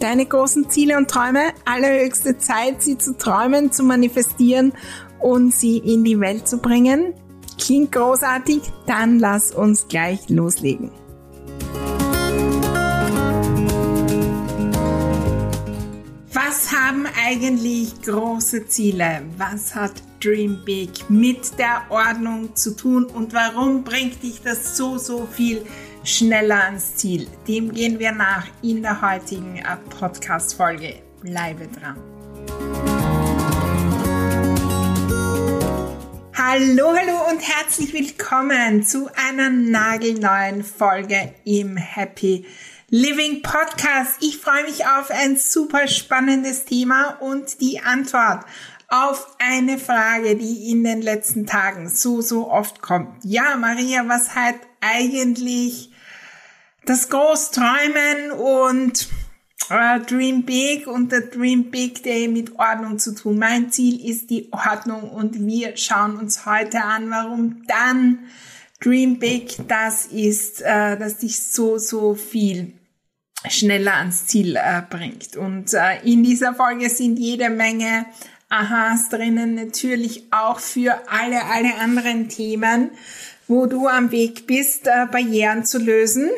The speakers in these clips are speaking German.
deine großen Ziele und Träume, allerhöchste Zeit, sie zu träumen, zu manifestieren und sie in die Welt zu bringen? Klingt großartig? Dann lass uns gleich loslegen. Was haben eigentlich große Ziele? Was hat Dream Big mit der Ordnung zu tun und warum bringt dich das so, so viel schneller ans Ziel. Dem gehen wir nach in der heutigen äh, Podcast-Folge. Bleibe dran. Hallo, hallo und herzlich willkommen zu einer nagelneuen Folge im Happy Living Podcast. Ich freue mich auf ein super spannendes Thema und die Antwort auf eine Frage, die in den letzten Tagen so, so oft kommt. Ja, Maria, was hat eigentlich das Großträumen und äh, Dream Big und der Dream Big Day mit Ordnung zu tun. Mein Ziel ist die Ordnung und wir schauen uns heute an, warum dann Dream Big das ist, äh, dass dich so, so viel schneller ans Ziel äh, bringt. Und äh, in dieser Folge sind jede Menge Aha's drinnen, natürlich auch für alle, alle anderen Themen, wo du am Weg bist, äh, Barrieren zu lösen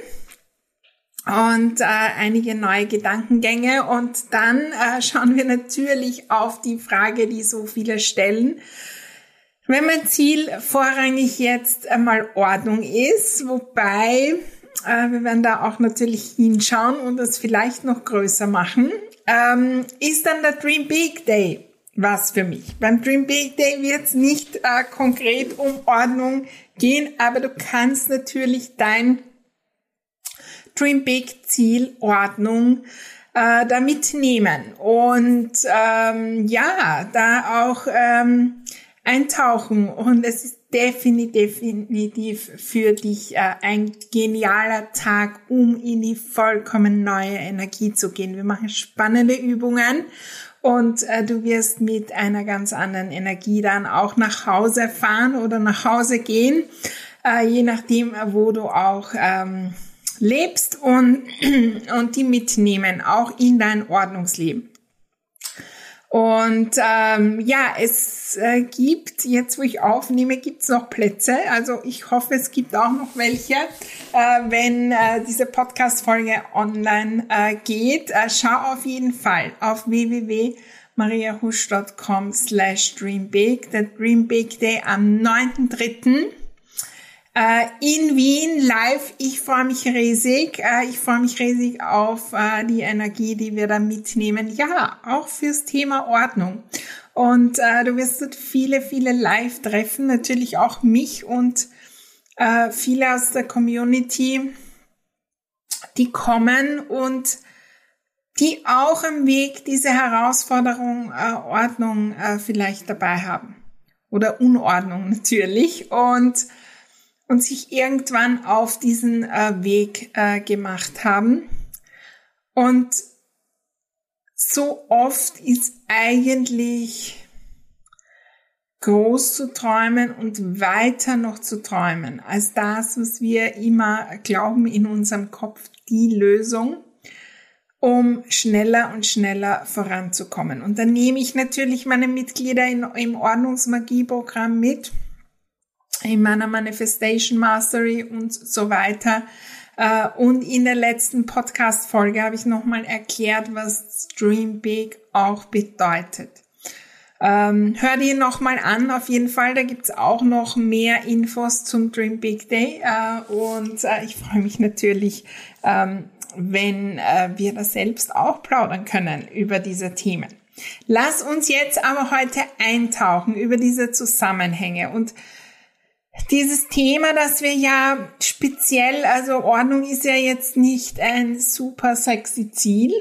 und äh, einige neue Gedankengänge. Und dann äh, schauen wir natürlich auf die Frage, die so viele stellen. Wenn mein Ziel vorrangig jetzt einmal Ordnung ist, wobei äh, wir werden da auch natürlich hinschauen und das vielleicht noch größer machen, ähm, ist dann der Dream Big Day was für mich. Beim Dream Big Day wird es nicht äh, konkret um Ordnung gehen, aber du kannst natürlich dein Dream Big Ziel Ordnung äh, da mitnehmen und ähm, ja, da auch ähm, eintauchen und es ist definitiv, für dich äh, ein genialer Tag, um in die vollkommen neue Energie zu gehen. Wir machen spannende Übungen und äh, du wirst mit einer ganz anderen Energie dann auch nach Hause fahren oder nach Hause gehen, äh, je nachdem, wo du auch ähm, lebst und, und die mitnehmen, auch in dein Ordnungsleben. Und ähm, ja, es äh, gibt, jetzt wo ich aufnehme, gibt es noch Plätze. Also ich hoffe, es gibt auch noch welche, äh, wenn äh, diese Podcast-Folge online äh, geht. Äh, schau auf jeden Fall auf www.mariahusch.com slash dreambig. Der Dream Big Day am 9.3 äh, in Wien live. Ich freue mich riesig. Äh, ich freue mich riesig auf äh, die Energie, die wir da mitnehmen. Ja, auch fürs Thema Ordnung. Und äh, du wirst dort viele, viele live treffen. Natürlich auch mich und äh, viele aus der Community, die kommen und die auch im Weg diese Herausforderung äh, Ordnung äh, vielleicht dabei haben. Oder Unordnung natürlich. Und und sich irgendwann auf diesen äh, Weg äh, gemacht haben. Und so oft ist eigentlich groß zu träumen und weiter noch zu träumen als das, was wir immer glauben in unserem Kopf, die Lösung, um schneller und schneller voranzukommen. Und dann nehme ich natürlich meine Mitglieder in, im Ordnungsmagie-Programm mit in meiner Manifestation Mastery und so weiter, äh, und in der letzten Podcast-Folge habe ich nochmal erklärt, was Dream Big auch bedeutet. Ähm, hör dir nochmal an, auf jeden Fall. Da gibt's auch noch mehr Infos zum Dream Big Day. Äh, und äh, ich freue mich natürlich, ähm, wenn wir da selbst auch plaudern können über diese Themen. Lass uns jetzt aber heute eintauchen über diese Zusammenhänge und dieses Thema, das wir ja speziell, also Ordnung ist ja jetzt nicht ein super sexy Ziel.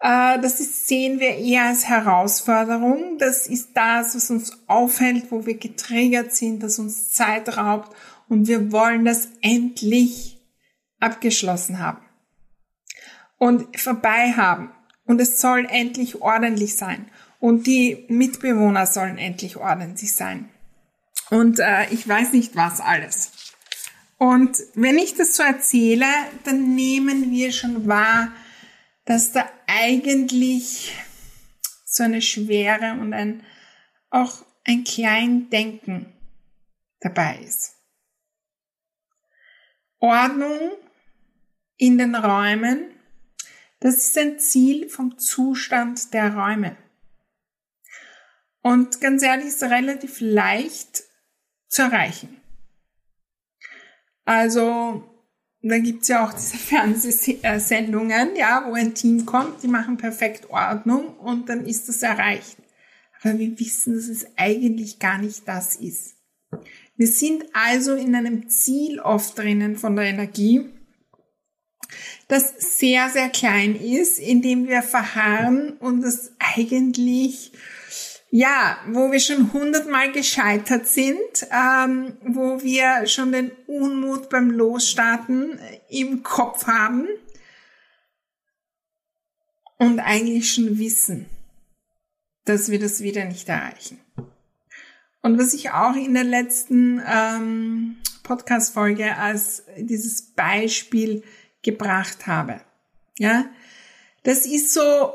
Äh, das ist, sehen wir eher als Herausforderung. Das ist das, was uns aufhält, wo wir getriggert sind, das uns Zeit raubt und wir wollen das endlich abgeschlossen haben und vorbei haben. Und es soll endlich ordentlich sein. Und die Mitbewohner sollen endlich ordentlich sein. Und äh, ich weiß nicht was alles. Und wenn ich das so erzähle, dann nehmen wir schon wahr, dass da eigentlich so eine Schwere und ein, auch ein Kleindenken dabei ist. Ordnung in den Räumen, das ist ein Ziel vom Zustand der Räume. Und ganz ehrlich, ist relativ leicht zu erreichen. Also, da gibt's ja auch diese Fernsehsendungen, ja, wo ein Team kommt, die machen perfekt Ordnung und dann ist das erreicht. Aber wir wissen, dass es eigentlich gar nicht das ist. Wir sind also in einem Ziel oft drinnen von der Energie, das sehr, sehr klein ist, in dem wir verharren und das eigentlich ja, wo wir schon hundertmal gescheitert sind, ähm, wo wir schon den Unmut beim Losstarten im Kopf haben und eigentlich schon wissen, dass wir das wieder nicht erreichen. Und was ich auch in der letzten ähm, Podcast-Folge als dieses Beispiel gebracht habe, ja, das ist so,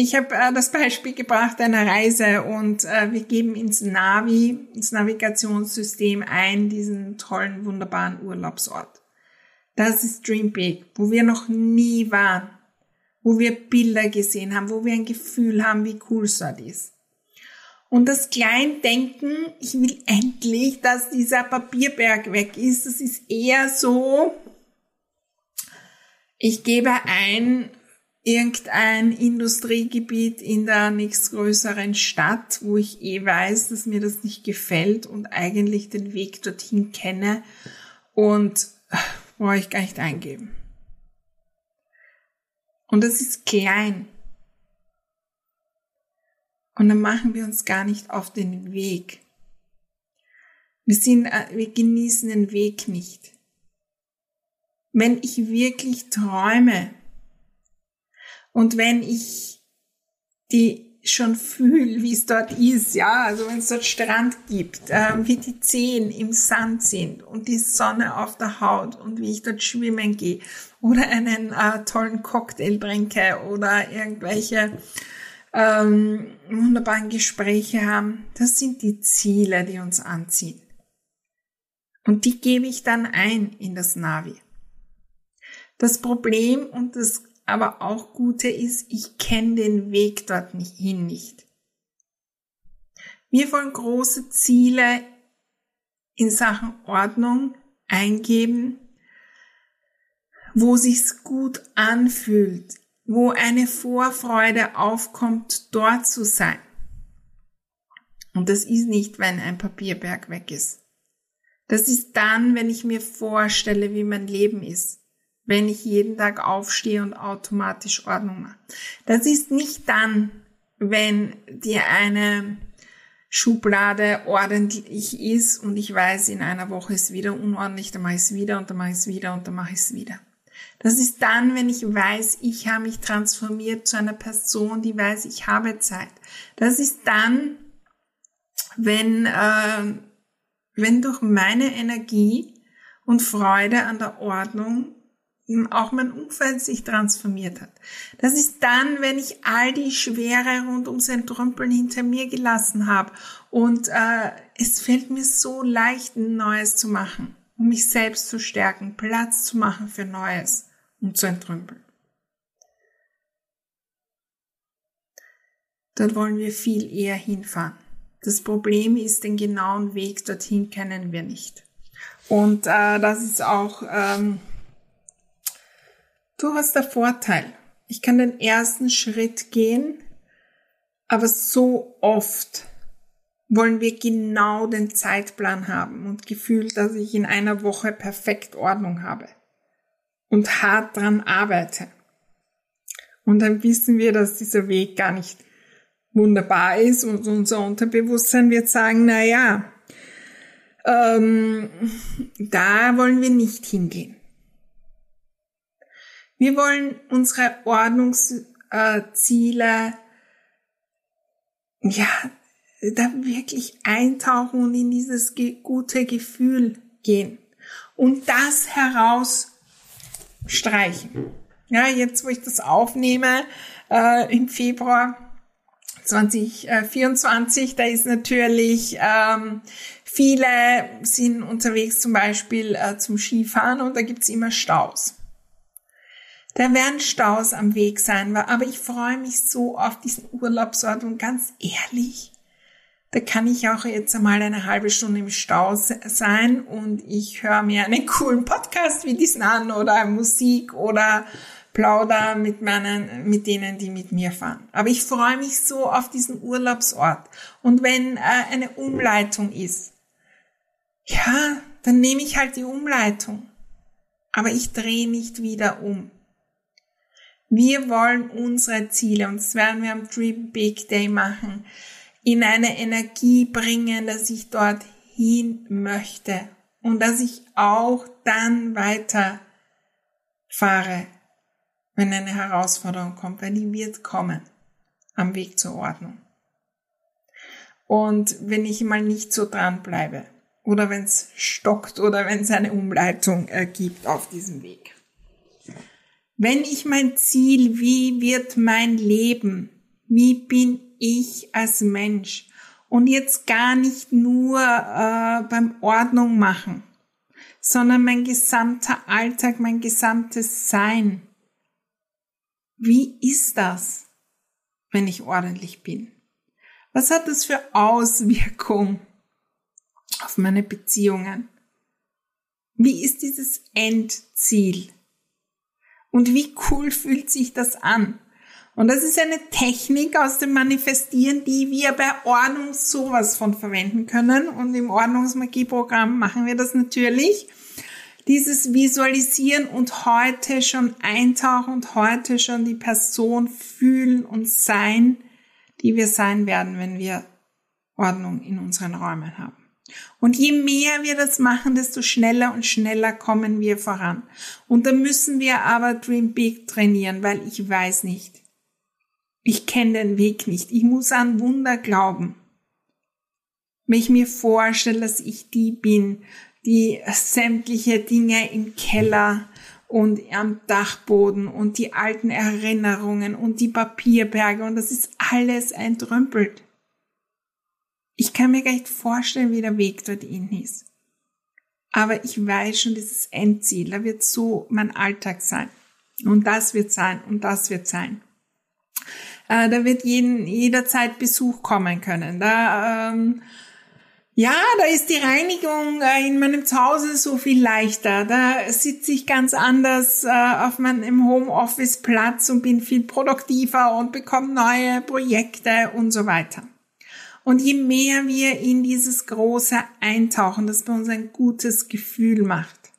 ich habe äh, das Beispiel gebracht einer Reise und äh, wir geben ins Navi, ins Navigationssystem ein, diesen tollen, wunderbaren Urlaubsort. Das ist Dream Big, wo wir noch nie waren, wo wir Bilder gesehen haben, wo wir ein Gefühl haben, wie cool es dort ist. Und das Kleindenken, ich will endlich, dass dieser Papierberg weg ist, das ist eher so, ich gebe ein, irgendein Industriegebiet in der nächstgrößeren Stadt, wo ich eh weiß, dass mir das nicht gefällt und eigentlich den Weg dorthin kenne und äh, brauche ich gar nicht eingeben. Und das ist klein. Und dann machen wir uns gar nicht auf den Weg. Wir sind, äh, wir genießen den Weg nicht. Wenn ich wirklich träume, und wenn ich die schon fühle, wie es dort ist, ja, also wenn es dort Strand gibt, äh, wie die Zehen im Sand sind und die Sonne auf der Haut und wie ich dort schwimmen gehe oder einen äh, tollen Cocktail trinke oder irgendwelche ähm, wunderbaren Gespräche haben, das sind die Ziele, die uns anziehen. Und die gebe ich dann ein in das Navi. Das Problem und das aber auch Gute ist, ich kenne den Weg dort nicht, hin nicht. Wir wollen große Ziele in Sachen Ordnung eingeben, wo sich's gut anfühlt, wo eine Vorfreude aufkommt, dort zu sein. Und das ist nicht, wenn ein Papierberg weg ist. Das ist dann, wenn ich mir vorstelle, wie mein Leben ist wenn ich jeden Tag aufstehe und automatisch Ordnung mache. Das ist nicht dann, wenn dir eine Schublade ordentlich ist und ich weiß, in einer Woche ist wieder unordentlich, dann mache ich es wieder und dann mache ich es wieder und dann mache ich es wieder. Das ist dann, wenn ich weiß, ich habe mich transformiert zu einer Person, die weiß, ich habe Zeit. Das ist dann, wenn, äh, wenn durch meine Energie und Freude an der Ordnung auch mein Umfeld sich transformiert hat. Das ist dann, wenn ich all die Schwere rund ums Entrümpeln hinter mir gelassen habe und äh, es fällt mir so leicht, ein Neues zu machen. um mich selbst zu stärken, Platz zu machen für Neues und zu entrümpeln. Dort wollen wir viel eher hinfahren. Das Problem ist, den genauen Weg dorthin kennen wir nicht. Und äh, das ist auch ähm, durchaus der Vorteil. Ich kann den ersten Schritt gehen, aber so oft wollen wir genau den Zeitplan haben und gefühlt, dass ich in einer Woche perfekt Ordnung habe und hart dran arbeite. Und dann wissen wir, dass dieser Weg gar nicht wunderbar ist und unser Unterbewusstsein wird sagen, na ja, ähm, da wollen wir nicht hingehen. Wir wollen unsere Ordnungsziele, ja, da wirklich eintauchen und in dieses gute Gefühl gehen und das herausstreichen. Ja, jetzt, wo ich das aufnehme, äh, im Februar, 2024, da ist natürlich, ähm, viele sind unterwegs zum Beispiel äh, zum Skifahren und da gibt's immer Staus. Da werden Staus am Weg sein, aber ich freue mich so auf diesen Urlaubsort und ganz ehrlich, da kann ich auch jetzt einmal eine halbe Stunde im Stau sein und ich höre mir einen coolen Podcast wie diesen an oder Musik oder plauder mit meinen, mit denen, die mit mir fahren. Aber ich freue mich so auf diesen Urlaubsort. Und wenn äh, eine Umleitung ist, ja, dann nehme ich halt die Umleitung. Aber ich drehe nicht wieder um. Wir wollen unsere Ziele, und das werden wir am Dream Big Day machen, in eine Energie bringen, dass ich dorthin möchte und dass ich auch dann weiter fahre wenn eine Herausforderung kommt, weil die wird kommen am Weg zur Ordnung. Und wenn ich mal nicht so dran bleibe oder wenn es stockt oder wenn es eine Umleitung ergibt auf diesem Weg. Wenn ich mein Ziel, wie wird mein Leben, wie bin ich als Mensch und jetzt gar nicht nur äh, beim Ordnung machen, sondern mein gesamter Alltag, mein gesamtes Sein, wie ist das, wenn ich ordentlich bin? Was hat das für Auswirkung auf meine Beziehungen? Wie ist dieses Endziel? Und wie cool fühlt sich das an? Und das ist eine Technik aus dem Manifestieren, die wir bei Ordnung sowas von verwenden können. Und im Ordnungsmagieprogramm machen wir das natürlich dieses Visualisieren und heute schon eintauchen und heute schon die Person fühlen und sein, die wir sein werden, wenn wir Ordnung in unseren Räumen haben. Und je mehr wir das machen, desto schneller und schneller kommen wir voran. Und da müssen wir aber Dream Big trainieren, weil ich weiß nicht. Ich kenne den Weg nicht. Ich muss an Wunder glauben. Wenn ich mir vorstelle, dass ich die bin, die sämtliche Dinge im Keller und am Dachboden und die alten Erinnerungen und die Papierberge und das ist alles entrümpelt. Ich kann mir gar nicht vorstellen, wie der Weg dorthin ist. Aber ich weiß schon dieses Endziel, da wird so mein Alltag sein. Und das wird sein und das wird sein. Äh, da wird jeden, jederzeit Besuch kommen können. Da ähm, ja, da ist die Reinigung äh, in meinem Zuhause so viel leichter. Da sitze ich ganz anders äh, auf meinem Homeoffice Platz und bin viel produktiver und bekomme neue Projekte und so weiter. Und je mehr wir in dieses große eintauchen, das bei uns ein gutes Gefühl macht,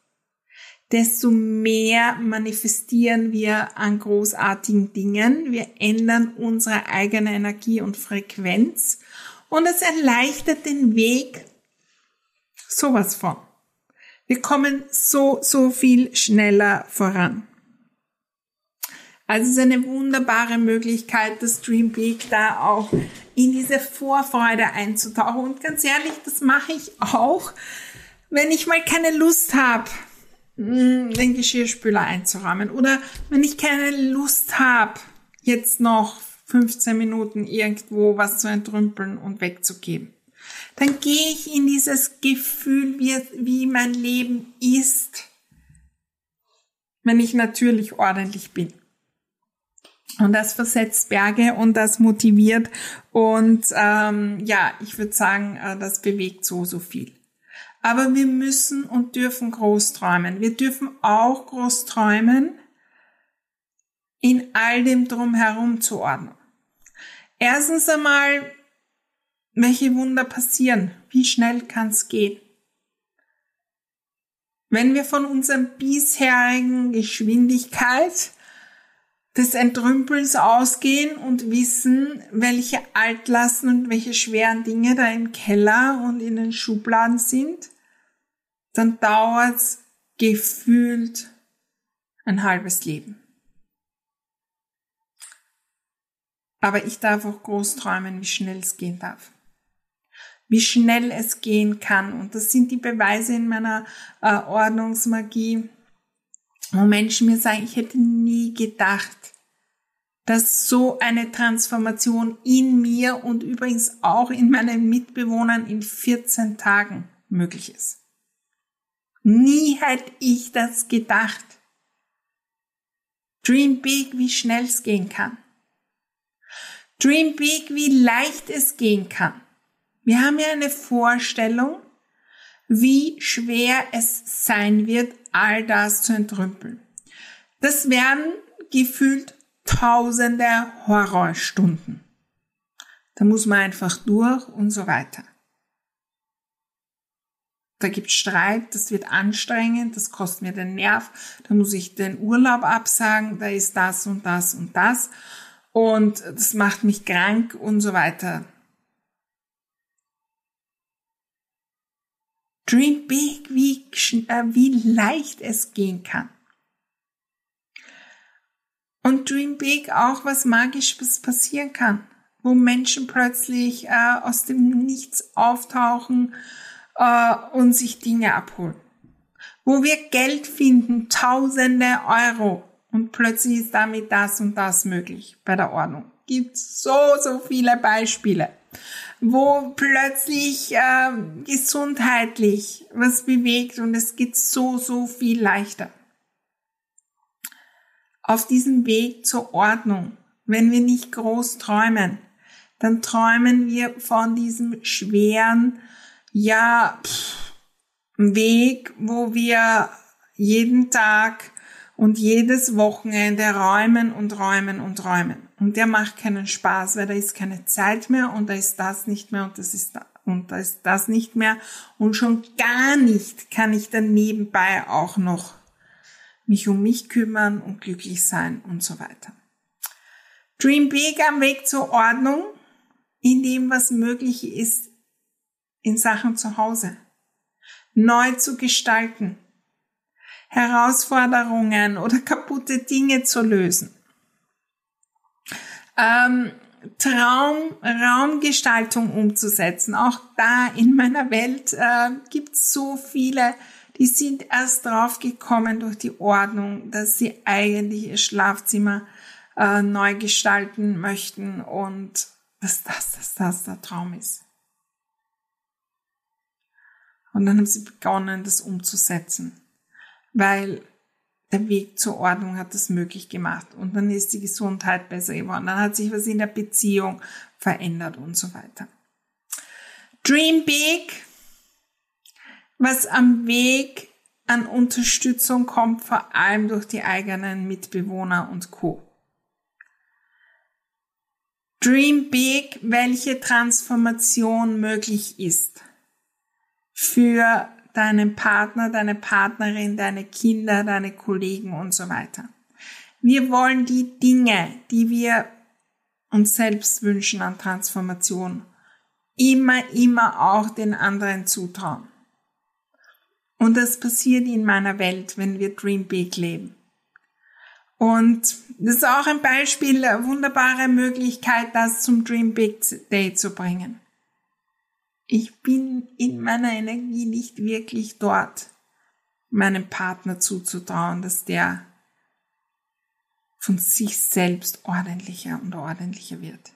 desto mehr manifestieren wir an großartigen Dingen. Wir ändern unsere eigene Energie und Frequenz und es erleichtert den Weg sowas von. Wir kommen so, so viel schneller voran. Also es ist eine wunderbare Möglichkeit, das Dream Big da auch in diese Vorfreude einzutauchen. Und ganz ehrlich, das mache ich auch, wenn ich mal keine Lust habe, hm, den Geschirrspüler einzuräumen oder wenn ich keine Lust habe, jetzt noch 15 Minuten irgendwo was zu entrümpeln und wegzugeben. dann gehe ich in dieses Gefühl, wie, wie mein Leben ist, wenn ich natürlich ordentlich bin. Und das versetzt Berge und das motiviert und ähm, ja, ich würde sagen, äh, das bewegt so, so viel. Aber wir müssen und dürfen groß träumen. Wir dürfen auch groß träumen, in all dem drumherum zu ordnen. Erstens einmal, welche Wunder passieren? Wie schnell kann es gehen? Wenn wir von unserer bisherigen Geschwindigkeit des Entrümpelns ausgehen und wissen, welche Altlasten und welche schweren Dinge da im Keller und in den Schubladen sind, dann dauert's gefühlt ein halbes Leben. Aber ich darf auch groß träumen, wie schnell es gehen darf. Wie schnell es gehen kann. Und das sind die Beweise in meiner äh, Ordnungsmagie, wo Menschen mir sagen, ich hätte nie gedacht, dass so eine Transformation in mir und übrigens auch in meinen Mitbewohnern in 14 Tagen möglich ist. Nie hätte ich das gedacht. Dream big, wie schnell es gehen kann. Dream big, wie leicht es gehen kann. Wir haben ja eine Vorstellung, wie schwer es sein wird, all das zu entrümpeln. Das werden gefühlt tausende Horrorstunden. Da muss man einfach durch und so weiter. Da gibt Streit, das wird anstrengend, das kostet mir den Nerv, da muss ich den Urlaub absagen, da ist das und das und das und das macht mich krank und so weiter. Dream big, wie, äh, wie leicht es gehen kann. Und Dream Big auch, was Magisches passieren kann, wo Menschen plötzlich äh, aus dem Nichts auftauchen äh, und sich Dinge abholen. Wo wir Geld finden, tausende Euro und plötzlich ist damit das und das möglich bei der Ordnung. Gibt so, so viele Beispiele, wo plötzlich äh, gesundheitlich was bewegt und es geht so, so viel leichter auf diesem Weg zur Ordnung, wenn wir nicht groß träumen, dann träumen wir von diesem schweren, ja, pff, Weg, wo wir jeden Tag und jedes Wochenende räumen und räumen und räumen. Und der macht keinen Spaß, weil da ist keine Zeit mehr und da ist das nicht mehr und das ist da und da ist das nicht mehr und schon gar nicht kann ich dann nebenbei auch noch mich um mich kümmern und glücklich sein und so weiter. Dream Big am Weg zur Ordnung in dem, was möglich ist in Sachen zu Hause. Neu zu gestalten. Herausforderungen oder kaputte Dinge zu lösen. Ähm, Traum, Raumgestaltung umzusetzen. Auch da in meiner Welt äh, gibt es so viele die sind erst drauf gekommen durch die Ordnung, dass sie eigentlich ihr Schlafzimmer äh, neu gestalten möchten und dass das, dass das der Traum ist. Und dann haben sie begonnen, das umzusetzen, weil der Weg zur Ordnung hat das möglich gemacht. Und dann ist die Gesundheit besser geworden. Dann hat sich was in der Beziehung verändert und so weiter. Dream big was am Weg an Unterstützung kommt, vor allem durch die eigenen Mitbewohner und Co. Dream big, welche Transformation möglich ist für deinen Partner, deine Partnerin, deine Kinder, deine Kollegen und so weiter. Wir wollen die Dinge, die wir uns selbst wünschen an Transformation, immer, immer auch den anderen zutrauen. Und das passiert in meiner Welt, wenn wir Dream Big leben. Und das ist auch ein Beispiel, eine wunderbare Möglichkeit, das zum Dream Big Day zu bringen. Ich bin in meiner Energie nicht wirklich dort, meinem Partner zuzutrauen, dass der von sich selbst ordentlicher und ordentlicher wird.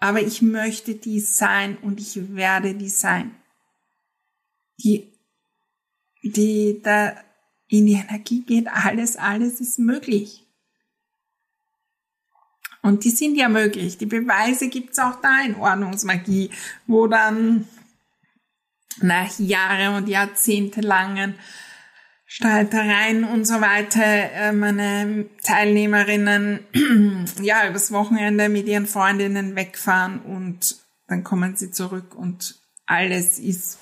aber ich möchte die sein und ich werde die sein. Die, die da in die Energie geht, alles, alles ist möglich. Und die sind ja möglich. Die Beweise gibt's auch da in Ordnungsmagie, wo dann nach Jahre und Jahrzehnte langen Streitereien und so weiter äh, meine Teilnehmerinnen ja übers Wochenende mit ihren Freundinnen wegfahren und dann kommen sie zurück und alles ist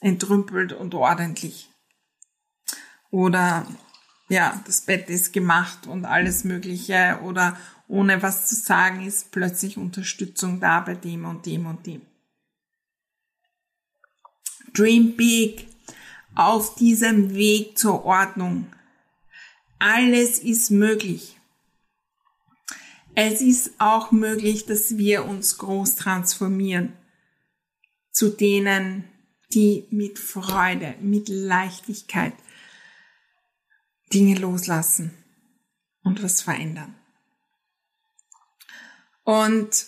entrümpelt und ordentlich. Oder ja, das Bett ist gemacht und alles Mögliche oder ohne was zu sagen ist plötzlich Unterstützung da bei dem und dem und dem. Dream big auf diesem Weg zur Ordnung. Alles ist möglich. Es ist auch möglich, dass wir uns groß transformieren zu denen, die mit Freude, mit Leichtigkeit Dinge loslassen und was verändern. Und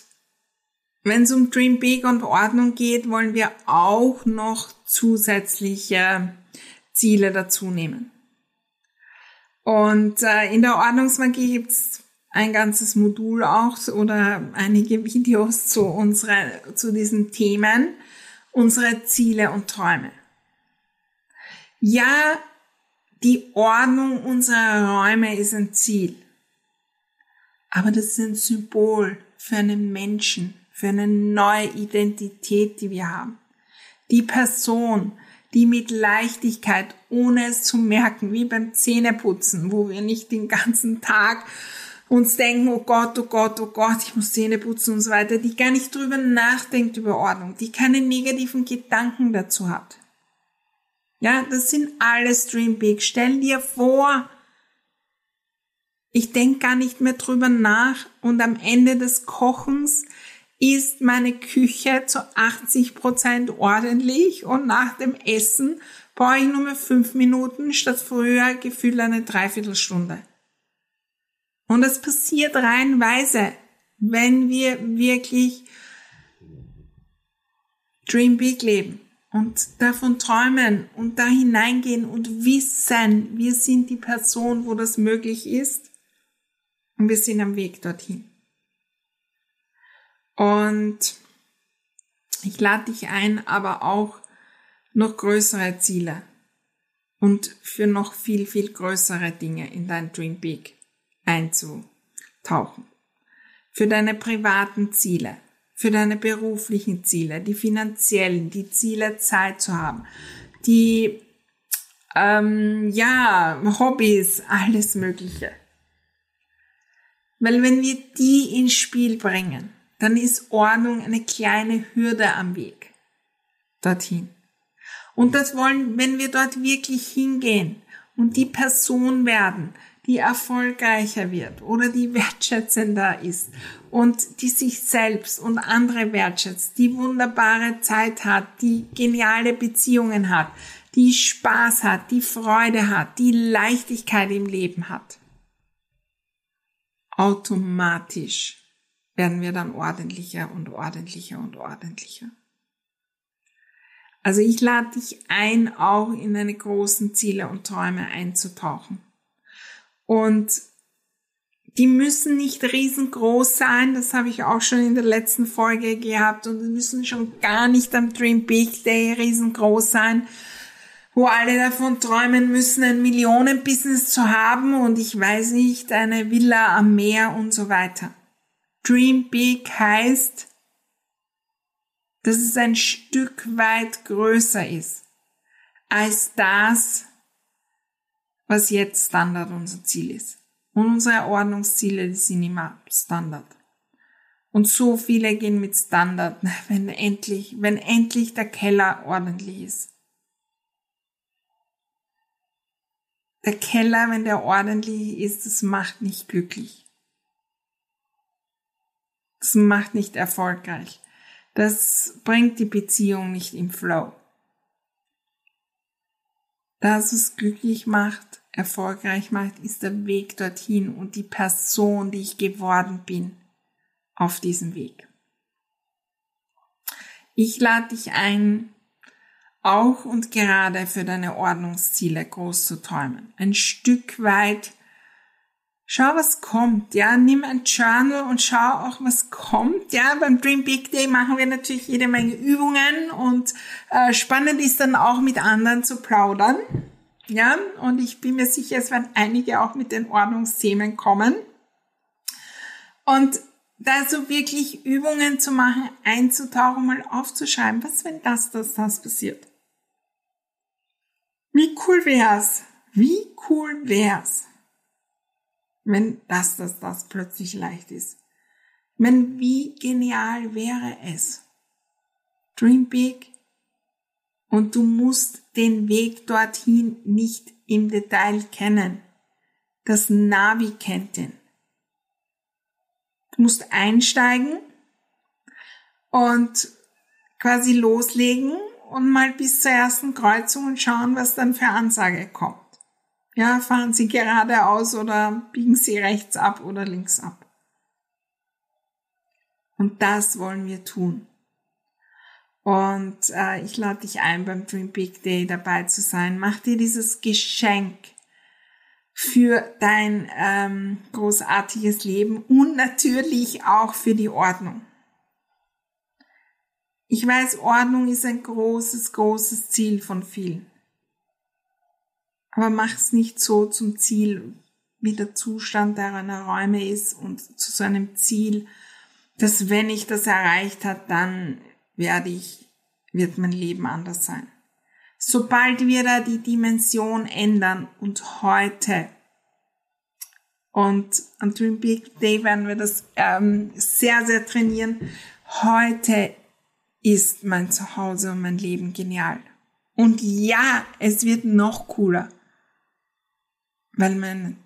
wenn es um Dream Big und Ordnung geht, wollen wir auch noch zusätzliche Ziele dazu nehmen. Und äh, in der Ordnungsmagie gibt's ein ganzes Modul auch oder einige Videos zu, unsere, zu diesen Themen, unsere Ziele und Träume. Ja, die Ordnung unserer Räume ist ein Ziel. Aber das ist ein Symbol für einen Menschen, für eine neue Identität, die wir haben. Die Person, die mit Leichtigkeit, ohne es zu merken, wie beim Zähneputzen, wo wir nicht den ganzen Tag uns denken, oh Gott, oh Gott, oh Gott, ich muss Zähne putzen und so weiter, die gar nicht drüber nachdenkt über Ordnung, die keine negativen Gedanken dazu hat. Ja, das sind alles Dream Big. Stell dir vor, ich denke gar nicht mehr drüber nach und am Ende des Kochens ist meine Küche zu 80 Prozent ordentlich und nach dem Essen brauche ich nur mehr fünf Minuten statt früher gefühlt eine Dreiviertelstunde. Und das passiert reinweise, wenn wir wirklich Dream Big leben und davon träumen und da hineingehen und wissen, wir sind die Person, wo das möglich ist und wir sind am Weg dorthin. Und ich lade dich ein, aber auch noch größere Ziele und für noch viel, viel größere Dinge in dein Dream Big einzutauchen. Für deine privaten Ziele, für deine beruflichen Ziele, die finanziellen, die Ziele Zeit zu haben, die ähm, ja Hobbys, alles Mögliche. Weil wenn wir die ins Spiel bringen, dann ist Ordnung eine kleine Hürde am Weg dorthin. Und das wollen, wenn wir dort wirklich hingehen und die Person werden, die erfolgreicher wird oder die wertschätzender ist und die sich selbst und andere wertschätzt, die wunderbare Zeit hat, die geniale Beziehungen hat, die Spaß hat, die Freude hat, die Leichtigkeit im Leben hat automatisch werden wir dann ordentlicher und ordentlicher und ordentlicher. Also ich lade dich ein, auch in deine großen Ziele und Träume einzutauchen. Und die müssen nicht riesengroß sein, das habe ich auch schon in der letzten Folge gehabt und die müssen schon gar nicht am Dream Big Day riesengroß sein, wo alle davon träumen müssen, ein Millionenbusiness zu haben und ich weiß nicht, eine Villa am Meer und so weiter. Dream Big heißt, dass es ein Stück weit größer ist als das, was jetzt Standard unser Ziel ist. Und unsere Ordnungsziele, sind immer Standard. Und so viele gehen mit Standard, wenn endlich, wenn endlich der Keller ordentlich ist. Der Keller, wenn der ordentlich ist, das macht nicht glücklich. Das macht nicht erfolgreich. Das bringt die Beziehung nicht im Flow. Das, was glücklich macht, erfolgreich macht, ist der Weg dorthin und die Person, die ich geworden bin, auf diesem Weg. Ich lade dich ein, auch und gerade für deine Ordnungsziele groß zu träumen. Ein Stück weit Schau, was kommt, ja. Nimm ein Journal und schau auch, was kommt, ja. Beim Dream Big Day machen wir natürlich jede Menge Übungen und äh, spannend ist dann auch mit anderen zu plaudern, ja. Und ich bin mir sicher, es werden einige auch mit den Ordnungsthemen kommen. Und da so wirklich Übungen zu machen, einzutauchen, mal aufzuschreiben, was wenn das, das, das passiert. Wie cool wär's? Wie cool wär's? wenn das, das, das plötzlich leicht ist. Wenn wie genial wäre es? Dream big. Und du musst den Weg dorthin nicht im Detail kennen. Das Navi kennt den. Du musst einsteigen und quasi loslegen und mal bis zur ersten Kreuzung und schauen, was dann für Ansage kommt. Ja, fahren Sie geradeaus oder biegen Sie rechts ab oder links ab. Und das wollen wir tun. Und äh, ich lade dich ein, beim Dream Big Day dabei zu sein. Mach dir dieses Geschenk für dein ähm, großartiges Leben und natürlich auch für die Ordnung. Ich weiß, Ordnung ist ein großes, großes Ziel von vielen. Aber mach es nicht so zum Ziel, wie der Zustand deiner Räume ist und zu so einem Ziel, dass wenn ich das erreicht habe, dann werde ich, wird mein Leben anders sein. Sobald wir da die Dimension ändern und heute und am Dream Big Day werden wir das ähm, sehr, sehr trainieren. Heute ist mein Zuhause und mein Leben genial. Und ja, es wird noch cooler weil mein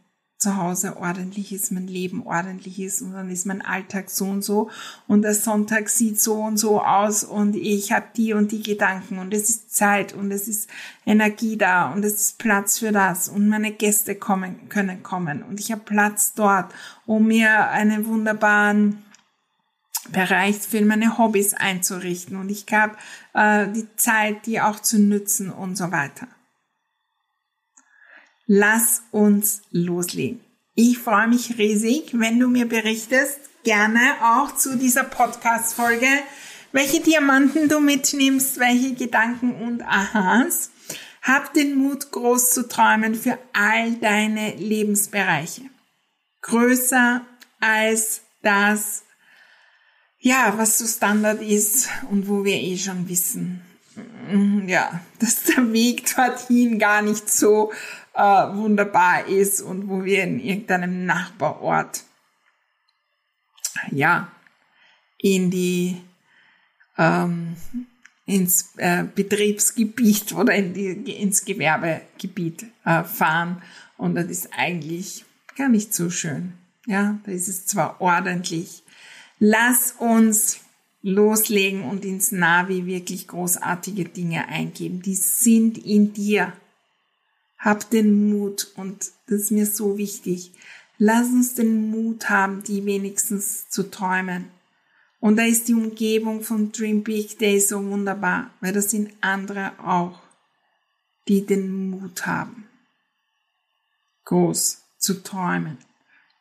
Zuhause ordentlich ist, mein Leben ordentlich ist und dann ist mein Alltag so und so und der Sonntag sieht so und so aus und ich habe die und die Gedanken und es ist Zeit und es ist Energie da und es ist Platz für das und meine Gäste kommen können kommen und ich habe Platz dort, um mir einen wunderbaren Bereich für meine Hobbys einzurichten und ich habe äh, die Zeit, die auch zu nützen und so weiter. Lass uns loslegen. Ich freue mich riesig, wenn du mir berichtest, gerne auch zu dieser Podcast-Folge, welche Diamanten du mitnimmst, welche Gedanken und Ahas. Hab den Mut, groß zu träumen für all deine Lebensbereiche. Größer als das, ja, was so Standard ist und wo wir eh schon wissen, ja, dass der Weg dorthin gar nicht so äh, wunderbar ist und wo wir in irgendeinem Nachbarort ja in die ähm, ins äh, Betriebsgebiet oder in die, ins Gewerbegebiet äh, fahren und das ist eigentlich gar nicht so schön. Ja, da ist es zwar ordentlich. Lass uns loslegen und ins Navi wirklich großartige Dinge eingeben. Die sind in dir. Hab den Mut und das ist mir so wichtig. Lass uns den Mut haben, die wenigstens zu träumen. Und da ist die Umgebung von Dream Big Day so wunderbar, weil das sind andere auch, die den Mut haben, groß zu träumen.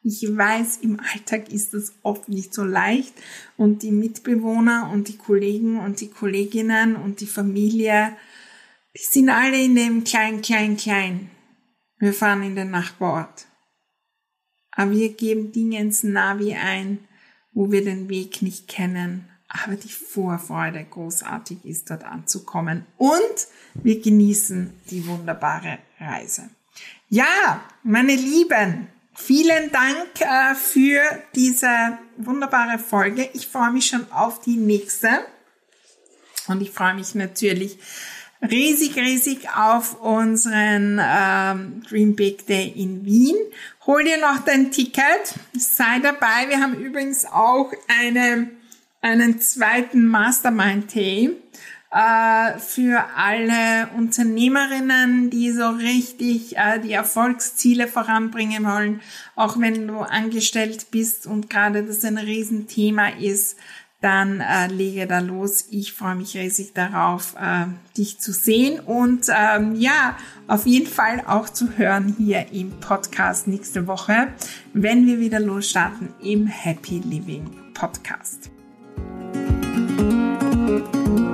Ich weiß, im Alltag ist das oft nicht so leicht und die Mitbewohner und die Kollegen und die Kolleginnen und die Familie die sind alle in dem klein, klein, klein. Wir fahren in den Nachbarort. Aber wir geben Dinge ins Navi ein, wo wir den Weg nicht kennen. Aber die Vorfreude großartig ist, dort anzukommen. Und wir genießen die wunderbare Reise. Ja, meine Lieben, vielen Dank äh, für diese wunderbare Folge. Ich freue mich schon auf die nächste. Und ich freue mich natürlich riesig, riesig auf unseren ähm, Dream Big Day in Wien. Hol dir noch dein Ticket, sei dabei. Wir haben übrigens auch eine, einen zweiten Mastermind Day äh, für alle Unternehmerinnen, die so richtig äh, die Erfolgsziele voranbringen wollen, auch wenn du angestellt bist und gerade das ein Riesenthema ist dann äh, lege da los. Ich freue mich riesig darauf, äh, dich zu sehen und ähm, ja, auf jeden Fall auch zu hören hier im Podcast nächste Woche, wenn wir wieder losstarten im Happy Living Podcast. Musik